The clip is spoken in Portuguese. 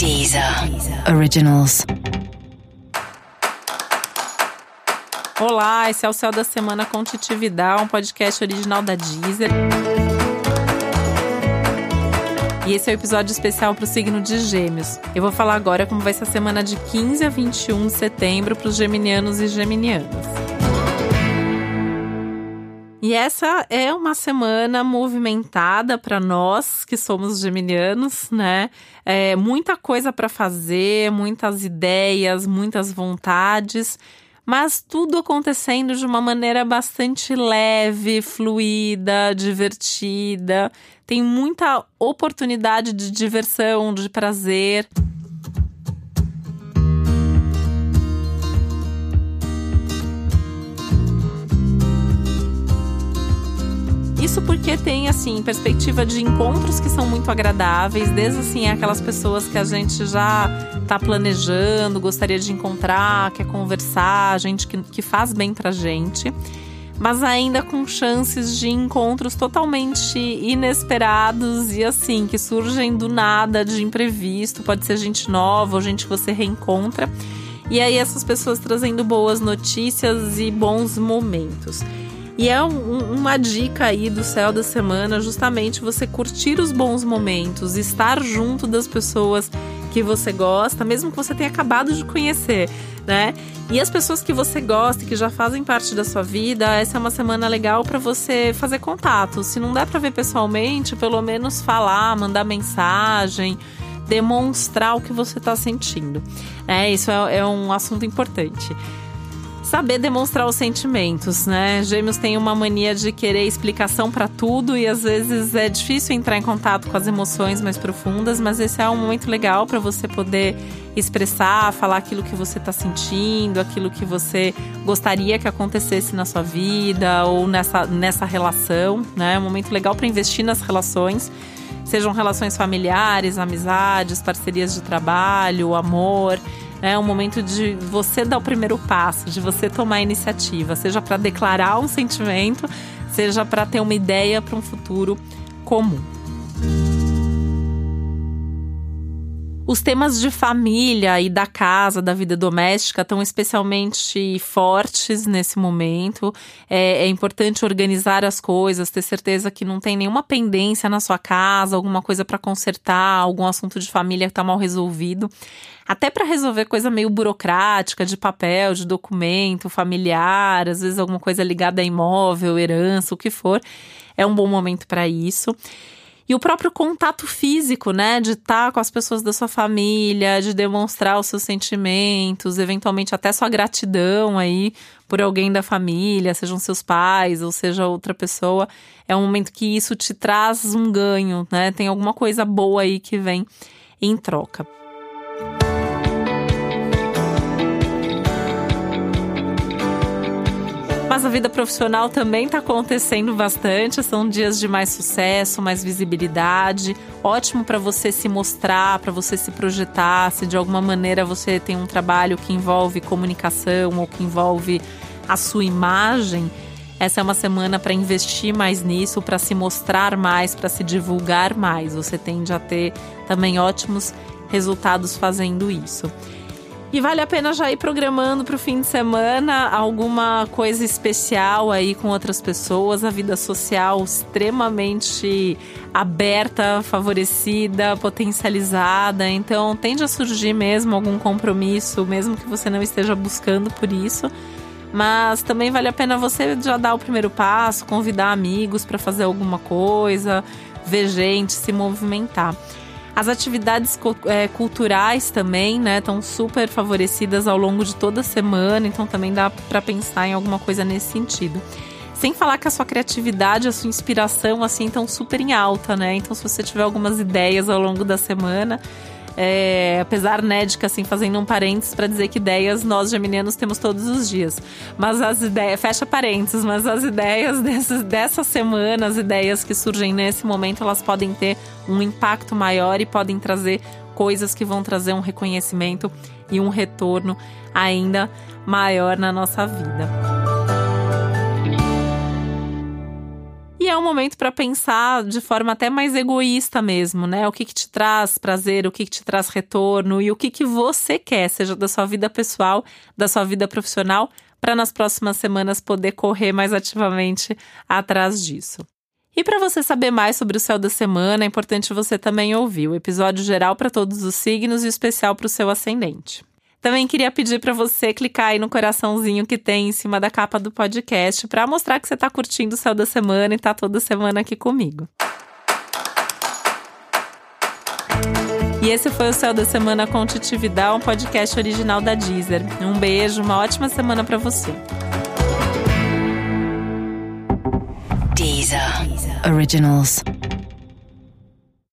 Deezer Originals. Olá, esse é o Céu da Semana com Titividade, um podcast original da Deezer. E esse é o um episódio especial para o signo de Gêmeos. Eu vou falar agora como vai ser a semana de 15 a 21 de setembro para os geminianos e geminianas. E essa é uma semana movimentada para nós que somos geminianos, né? É, muita coisa para fazer, muitas ideias, muitas vontades, mas tudo acontecendo de uma maneira bastante leve, fluida, divertida. Tem muita oportunidade de diversão, de prazer. Isso porque tem, assim, perspectiva de encontros que são muito agradáveis, desde, assim, aquelas pessoas que a gente já tá planejando, gostaria de encontrar, quer conversar, gente que, que faz bem pra gente mas ainda com chances de encontros totalmente inesperados e assim, que surgem do nada, de imprevisto. Pode ser gente nova ou gente que você reencontra. E aí, essas pessoas trazendo boas notícias e bons momentos. E é um, uma dica aí do céu da semana, justamente você curtir os bons momentos, estar junto das pessoas que você gosta, mesmo que você tenha acabado de conhecer, né? E as pessoas que você gosta, que já fazem parte da sua vida, essa é uma semana legal para você fazer contato. Se não der para ver pessoalmente, pelo menos falar, mandar mensagem, demonstrar o que você está sentindo. É, isso é, é um assunto importante saber demonstrar os sentimentos, né? Gêmeos têm uma mania de querer explicação para tudo e às vezes é difícil entrar em contato com as emoções mais profundas, mas esse é um momento legal para você poder expressar, falar aquilo que você está sentindo, aquilo que você gostaria que acontecesse na sua vida ou nessa, nessa relação, né? É um momento legal para investir nas relações sejam relações familiares, amizades, parcerias de trabalho, amor. É um momento de você dar o primeiro passo, de você tomar a iniciativa, seja para declarar um sentimento, seja para ter uma ideia para um futuro comum. Os temas de família e da casa, da vida doméstica, estão especialmente fortes nesse momento. É, é, importante organizar as coisas, ter certeza que não tem nenhuma pendência na sua casa, alguma coisa para consertar, algum assunto de família que está mal resolvido. Até para resolver coisa meio burocrática, de papel, de documento, familiar, às vezes alguma coisa ligada a imóvel, herança, o que for. É um bom momento para isso. E o próprio contato físico, né? De estar tá com as pessoas da sua família, de demonstrar os seus sentimentos, eventualmente até sua gratidão aí por alguém da família, sejam seus pais ou seja outra pessoa. É um momento que isso te traz um ganho, né? Tem alguma coisa boa aí que vem em troca. Mas a vida profissional também está acontecendo bastante. São dias de mais sucesso, mais visibilidade. Ótimo para você se mostrar, para você se projetar. Se de alguma maneira você tem um trabalho que envolve comunicação ou que envolve a sua imagem, essa é uma semana para investir mais nisso, para se mostrar mais, para se divulgar mais. Você tende a ter também ótimos resultados fazendo isso. E vale a pena já ir programando para o fim de semana alguma coisa especial aí com outras pessoas, a vida social extremamente aberta, favorecida, potencializada. Então tende a surgir mesmo algum compromisso, mesmo que você não esteja buscando por isso. Mas também vale a pena você já dar o primeiro passo, convidar amigos para fazer alguma coisa, ver gente, se movimentar. As atividades é, culturais também, né, estão super favorecidas ao longo de toda a semana, então também dá para pensar em alguma coisa nesse sentido. Sem falar que a sua criatividade, a sua inspiração, assim, estão super em alta, né? Então, se você tiver algumas ideias ao longo da semana, é, apesar, né, de que assim, fazendo um parênteses para dizer que ideias nós geminianos temos todos os dias. Mas as ideias, fecha parênteses, mas as ideias desses, dessa semana, as ideias que surgem nesse momento, elas podem ter um impacto maior e podem trazer coisas que vão trazer um reconhecimento e um retorno ainda maior na nossa vida. Um momento para pensar de forma até mais egoísta mesmo, né? O que, que te traz prazer, o que, que te traz retorno e o que, que você quer, seja da sua vida pessoal, da sua vida profissional, para nas próximas semanas poder correr mais ativamente atrás disso. E para você saber mais sobre o céu da semana, é importante você também ouvir o episódio geral para todos os signos e especial para o seu ascendente. Também queria pedir para você clicar aí no coraçãozinho que tem em cima da capa do podcast para mostrar que você está curtindo o céu da semana e está toda semana aqui comigo. E esse foi o Céu da Semana com Titividade, um podcast original da Deezer. Um beijo, uma ótima semana para você. Deezer. Originals.